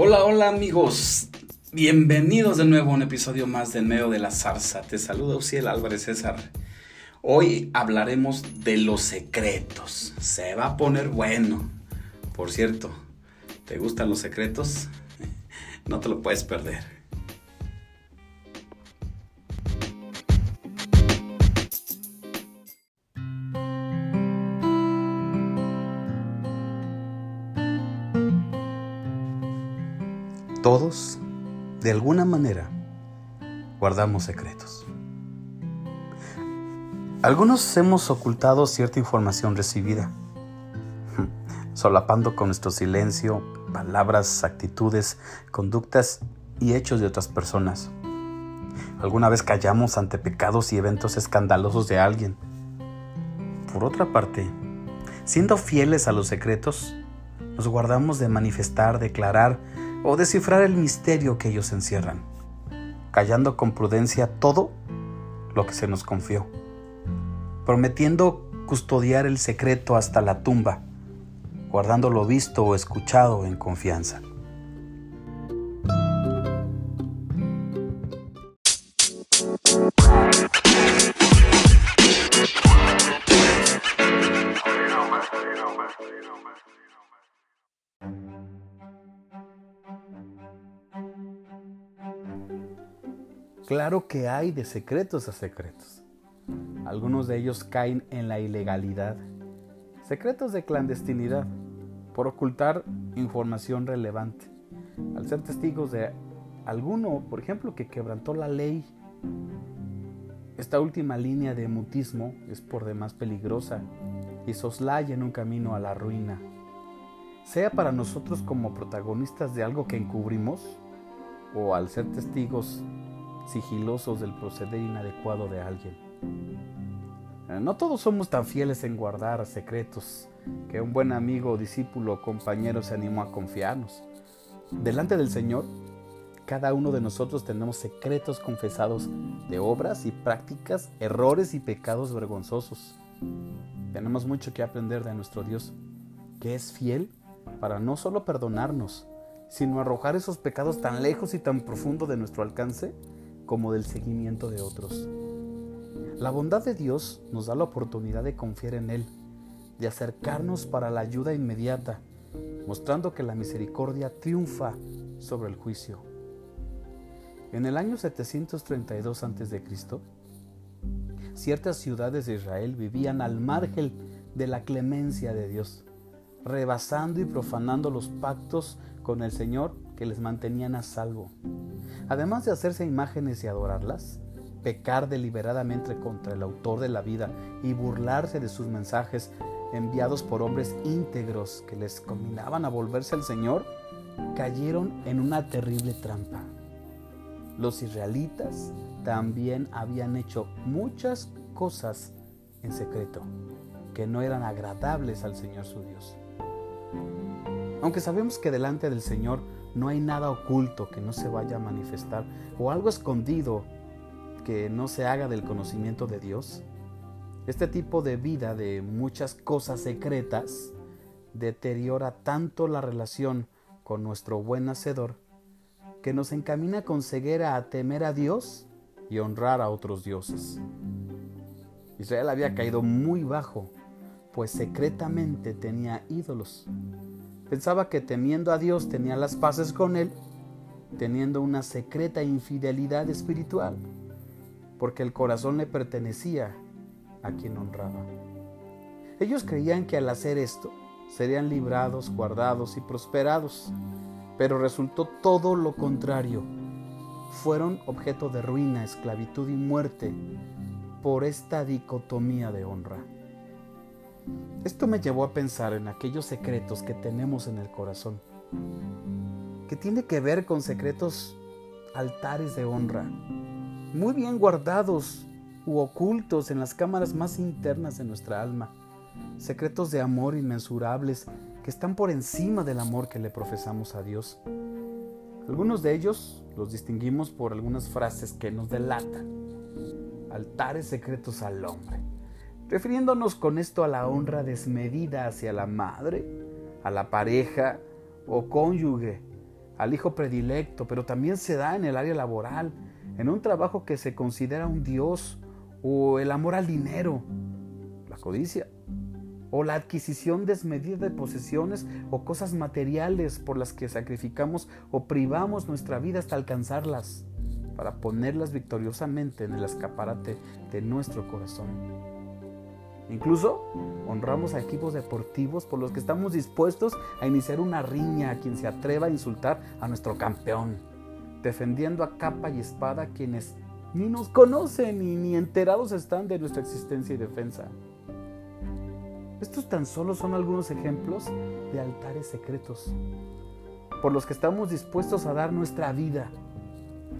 Hola, hola amigos. Bienvenidos de nuevo a un episodio más de En medio de la zarza. Te saluda Uciel Álvarez César. Hoy hablaremos de los secretos. Se va a poner bueno. Por cierto, ¿te gustan los secretos? No te lo puedes perder. Todos, de alguna manera, guardamos secretos. Algunos hemos ocultado cierta información recibida, solapando con nuestro silencio palabras, actitudes, conductas y hechos de otras personas. Alguna vez callamos ante pecados y eventos escandalosos de alguien. Por otra parte, siendo fieles a los secretos, nos guardamos de manifestar, declarar o descifrar el misterio que ellos encierran, callando con prudencia todo lo que se nos confió, prometiendo custodiar el secreto hasta la tumba, guardando lo visto o escuchado en confianza. Claro que hay de secretos a secretos. Algunos de ellos caen en la ilegalidad. Secretos de clandestinidad, por ocultar información relevante. Al ser testigos de alguno, por ejemplo, que quebrantó la ley. Esta última línea de mutismo es por demás peligrosa y soslaya en un camino a la ruina. Sea para nosotros como protagonistas de algo que encubrimos o al ser testigos sigilosos del proceder inadecuado de alguien. Eh, no todos somos tan fieles en guardar secretos que un buen amigo, discípulo o compañero se animó a confiarnos. Delante del Señor, cada uno de nosotros tenemos secretos confesados de obras y prácticas, errores y pecados vergonzosos. Tenemos mucho que aprender de nuestro Dios, que es fiel para no solo perdonarnos, sino arrojar esos pecados tan lejos y tan profundo de nuestro alcance como del seguimiento de otros. La bondad de Dios nos da la oportunidad de confiar en Él, de acercarnos para la ayuda inmediata, mostrando que la misericordia triunfa sobre el juicio. En el año 732 a.C., ciertas ciudades de Israel vivían al margen de la clemencia de Dios, rebasando y profanando los pactos con el Señor que les mantenían a salvo. Además de hacerse imágenes y adorarlas, pecar deliberadamente contra el autor de la vida y burlarse de sus mensajes enviados por hombres íntegros que les combinaban a volverse al Señor, cayeron en una terrible trampa. Los israelitas también habían hecho muchas cosas en secreto que no eran agradables al Señor su Dios. Aunque sabemos que delante del Señor no hay nada oculto que no se vaya a manifestar o algo escondido que no se haga del conocimiento de Dios. Este tipo de vida de muchas cosas secretas deteriora tanto la relación con nuestro buen hacedor que nos encamina con ceguera a temer a Dios y honrar a otros dioses. Israel había caído muy bajo, pues secretamente tenía ídolos. Pensaba que temiendo a Dios tenía las paces con Él, teniendo una secreta infidelidad espiritual, porque el corazón le pertenecía a quien honraba. Ellos creían que al hacer esto serían librados, guardados y prosperados, pero resultó todo lo contrario. Fueron objeto de ruina, esclavitud y muerte por esta dicotomía de honra. Esto me llevó a pensar en aquellos secretos que tenemos en el corazón, que tiene que ver con secretos altares de honra, muy bien guardados u ocultos en las cámaras más internas de nuestra alma, secretos de amor inmensurables que están por encima del amor que le profesamos a Dios. Algunos de ellos los distinguimos por algunas frases que nos delatan, altares secretos al hombre refiriéndonos con esto a la honra desmedida hacia la madre, a la pareja o cónyuge, al hijo predilecto, pero también se da en el área laboral, en un trabajo que se considera un dios, o el amor al dinero, la codicia, o la adquisición desmedida de posesiones o cosas materiales por las que sacrificamos o privamos nuestra vida hasta alcanzarlas, para ponerlas victoriosamente en el escaparate de nuestro corazón. Incluso honramos a equipos deportivos por los que estamos dispuestos a iniciar una riña a quien se atreva a insultar a nuestro campeón, defendiendo a capa y espada a quienes ni nos conocen y ni enterados están de nuestra existencia y defensa. Estos tan solo son algunos ejemplos de altares secretos por los que estamos dispuestos a dar nuestra vida,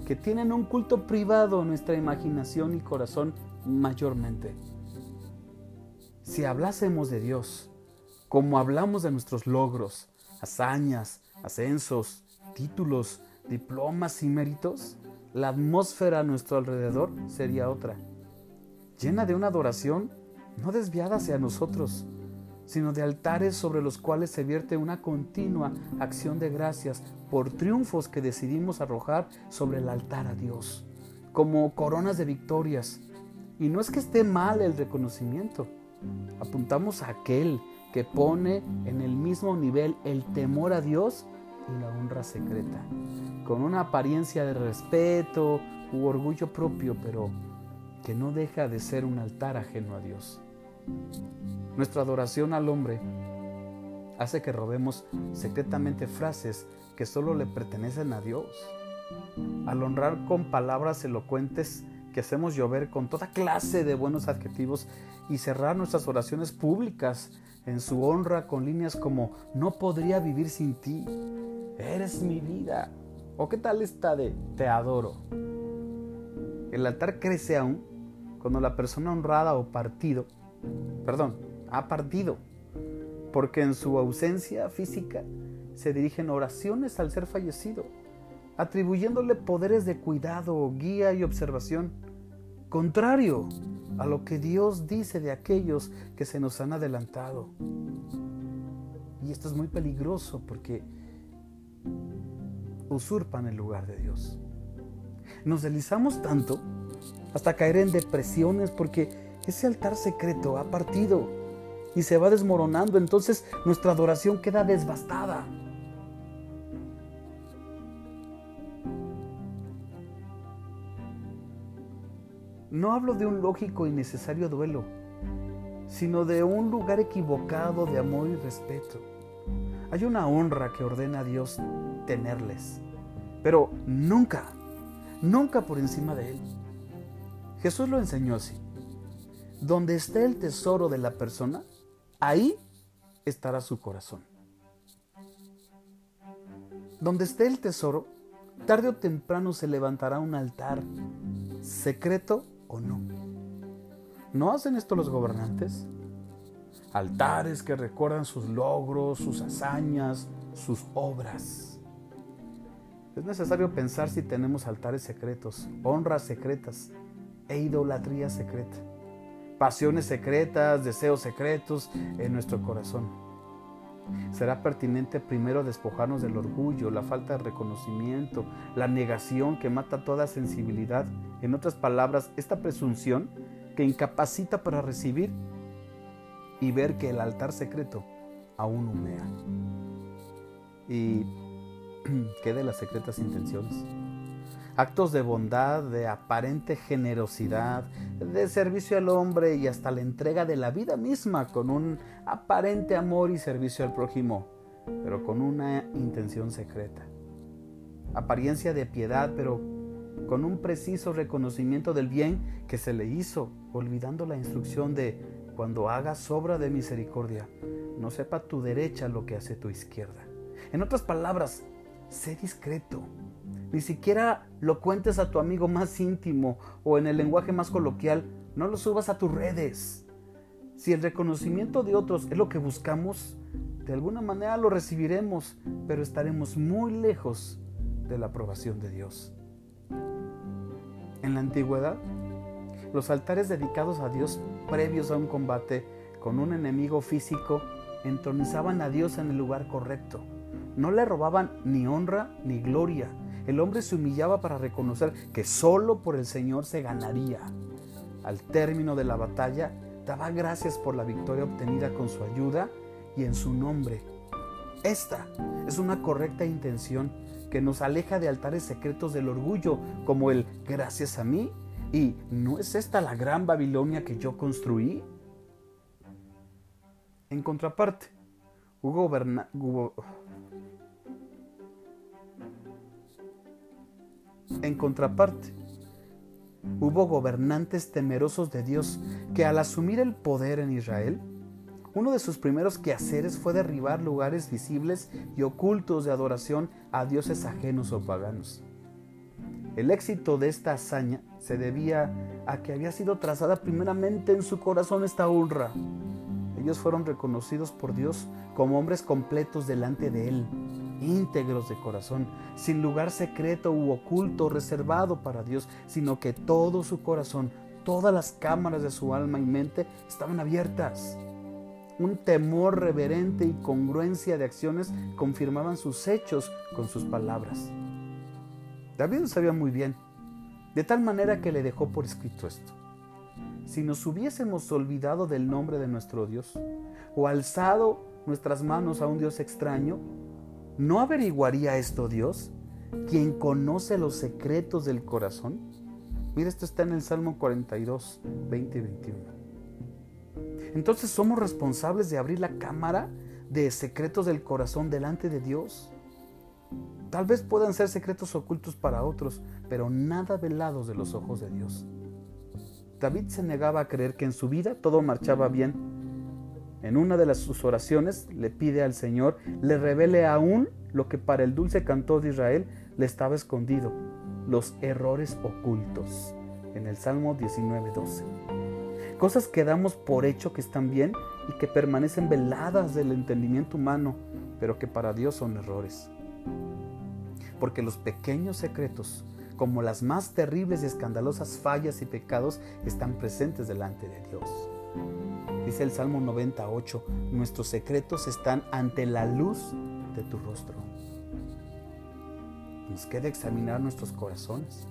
que tienen un culto privado nuestra imaginación y corazón mayormente. Si hablásemos de Dios, como hablamos de nuestros logros, hazañas, ascensos, títulos, diplomas y méritos, la atmósfera a nuestro alrededor sería otra, llena de una adoración no desviada hacia nosotros, sino de altares sobre los cuales se vierte una continua acción de gracias por triunfos que decidimos arrojar sobre el altar a Dios, como coronas de victorias. Y no es que esté mal el reconocimiento, Apuntamos a aquel que pone en el mismo nivel el temor a Dios y la honra secreta, con una apariencia de respeto u orgullo propio, pero que no deja de ser un altar ajeno a Dios. Nuestra adoración al hombre hace que robemos secretamente frases que solo le pertenecen a Dios. Al honrar con palabras elocuentes que hacemos llover con toda clase de buenos adjetivos y cerrar nuestras oraciones públicas en su honra con líneas como no podría vivir sin ti, eres mi vida, o qué tal está de te adoro. El altar crece aún cuando la persona honrada o partido, perdón, ha partido, porque en su ausencia física se dirigen oraciones al ser fallecido, atribuyéndole poderes de cuidado, guía y observación, contrario a lo que Dios dice de aquellos que se nos han adelantado. Y esto es muy peligroso porque usurpan el lugar de Dios. Nos deslizamos tanto hasta caer en depresiones porque ese altar secreto ha partido y se va desmoronando, entonces nuestra adoración queda desbastada. No hablo de un lógico y necesario duelo, sino de un lugar equivocado de amor y respeto. Hay una honra que ordena a Dios tenerles, pero nunca, nunca por encima de Él. Jesús lo enseñó así. Donde esté el tesoro de la persona, ahí estará su corazón. Donde esté el tesoro, tarde o temprano se levantará un altar secreto o no. ¿No hacen esto los gobernantes? Altares que recuerdan sus logros, sus hazañas, sus obras. Es necesario pensar si tenemos altares secretos, honras secretas e idolatría secreta, pasiones secretas, deseos secretos en nuestro corazón. Será pertinente primero despojarnos del orgullo, la falta de reconocimiento, la negación que mata toda sensibilidad. En otras palabras, esta presunción que incapacita para recibir y ver que el altar secreto aún humea. ¿Y qué de las secretas intenciones? Actos de bondad, de aparente generosidad, de servicio al hombre y hasta la entrega de la vida misma con un aparente amor y servicio al prójimo, pero con una intención secreta. Apariencia de piedad, pero con un preciso reconocimiento del bien que se le hizo, olvidando la instrucción de cuando hagas obra de misericordia, no sepa tu derecha lo que hace tu izquierda. En otras palabras, sé discreto, ni siquiera lo cuentes a tu amigo más íntimo o en el lenguaje más coloquial. No lo subas a tus redes. Si el reconocimiento de otros es lo que buscamos, de alguna manera lo recibiremos, pero estaremos muy lejos de la aprobación de Dios. En la antigüedad, los altares dedicados a Dios previos a un combate con un enemigo físico entronizaban a Dios en el lugar correcto No le robaban ni honra ni gloria. El hombre se humillaba para reconocer que solo por el Señor se ganaría. Al término de la batalla, daba gracias por la victoria obtenida con su ayuda y en su nombre. Esta es una correcta intención que nos aleja de altares secretos del orgullo, como el gracias a mí. ¿Y no es esta la gran Babilonia que yo construí? En contraparte, hubo, en contraparte, hubo gobernantes temerosos de Dios que al asumir el poder en Israel, uno de sus primeros quehaceres fue derribar lugares visibles y ocultos de adoración a dioses ajenos o paganos. El éxito de esta hazaña se debía a que había sido trazada primeramente en su corazón esta honra. Ellos fueron reconocidos por Dios como hombres completos delante de Él, íntegros de corazón, sin lugar secreto u oculto reservado para Dios, sino que todo su corazón, todas las cámaras de su alma y mente estaban abiertas. Un temor reverente y congruencia de acciones confirmaban sus hechos con sus palabras. David lo sabía muy bien, de tal manera que le dejó por escrito esto. Si nos hubiésemos olvidado del nombre de nuestro Dios o alzado nuestras manos a un Dios extraño, ¿No averiguaría esto Dios, quien conoce los secretos del corazón? Mira, esto está en el Salmo 42, 20 y 21. Entonces somos responsables de abrir la cámara de secretos del corazón delante de Dios. Tal vez puedan ser secretos ocultos para otros, pero nada velados de los ojos de Dios. David se negaba a creer que en su vida todo marchaba bien en una de sus oraciones le pide al Señor le revele aún lo que para el dulce cantor de Israel le estaba escondido, los errores ocultos, en el Salmo 19:12. Cosas que damos por hecho que están bien y que permanecen veladas del entendimiento humano, pero que para Dios son errores. Porque los pequeños secretos, como las más terribles y escandalosas fallas y pecados, están presentes delante de Dios. Dice el Salmo 98, nuestros secretos están ante la luz de tu rostro. Nos queda examinar nuestros corazones,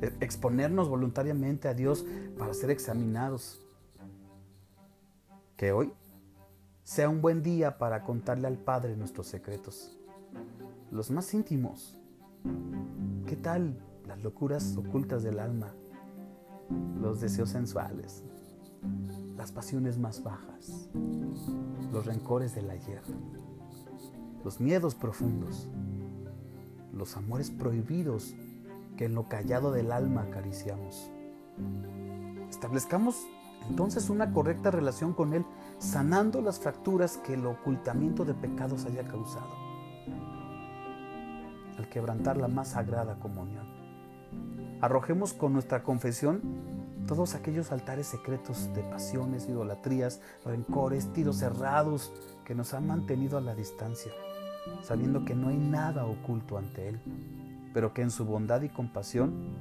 e, exponernos voluntariamente a Dios para ser examinados. Que hoy sea un buen día para contarle al Padre nuestros secretos, los más íntimos. ¿Qué tal las locuras ocultas del alma? Los deseos sensuales, las pasiones más bajas, los rencores del ayer, los miedos profundos, los amores prohibidos que en lo callado del alma acariciamos. Establezcamos entonces una correcta relación con Él, sanando las fracturas que el ocultamiento de pecados haya causado, al quebrantar la más sagrada comunión. Arrojemos con nuestra confesión todos aquellos altares secretos de pasiones, idolatrías, rencores, tiros cerrados que nos han mantenido a la distancia, sabiendo que no hay nada oculto ante Él, pero que en su bondad y compasión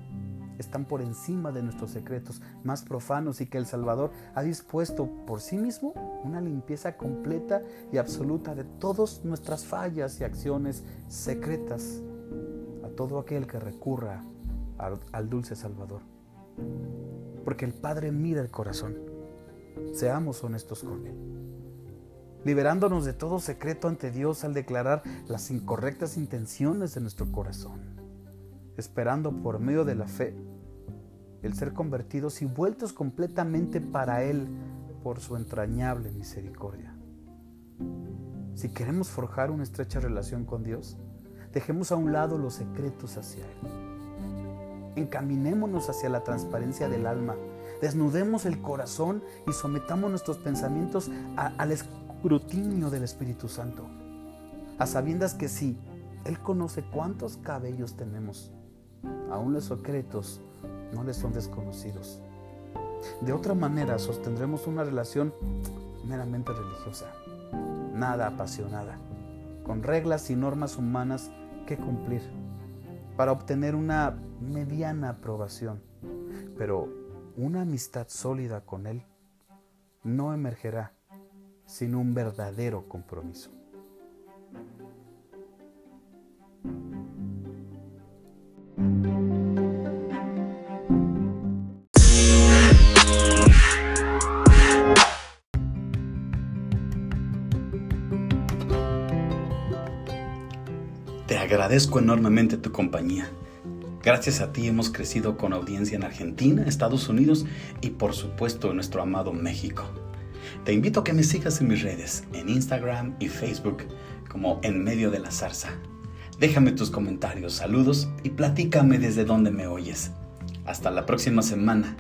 están por encima de nuestros secretos más profanos y que el Salvador ha dispuesto por sí mismo una limpieza completa y absoluta de todas nuestras fallas y acciones secretas a todo aquel que recurra al, al dulce Salvador porque el Padre mira el corazón. Seamos honestos con Él. Liberándonos de todo secreto ante Dios al declarar las incorrectas intenciones de nuestro corazón. Esperando por medio de la fe el ser convertidos y vueltos completamente para Él por su entrañable misericordia. Si queremos forjar una estrecha relación con Dios, dejemos a un lado los secretos hacia Él encaminémonos hacia la transparencia del alma, desnudemos el corazón y sometamos nuestros pensamientos al escrutinio del Espíritu Santo, a sabiendas que sí, Él conoce cuántos cabellos tenemos, aún los secretos no les son desconocidos. De otra manera sostendremos una relación meramente religiosa, nada apasionada, con reglas y normas humanas que cumplir para obtener una mediana aprobación, pero una amistad sólida con Él no emergerá sin un verdadero compromiso. Agradezco enormemente tu compañía. Gracias a ti hemos crecido con audiencia en Argentina, Estados Unidos y por supuesto en nuestro amado México. Te invito a que me sigas en mis redes, en Instagram y Facebook, como En Medio de la Zarza. Déjame tus comentarios, saludos y platícame desde dónde me oyes. Hasta la próxima semana.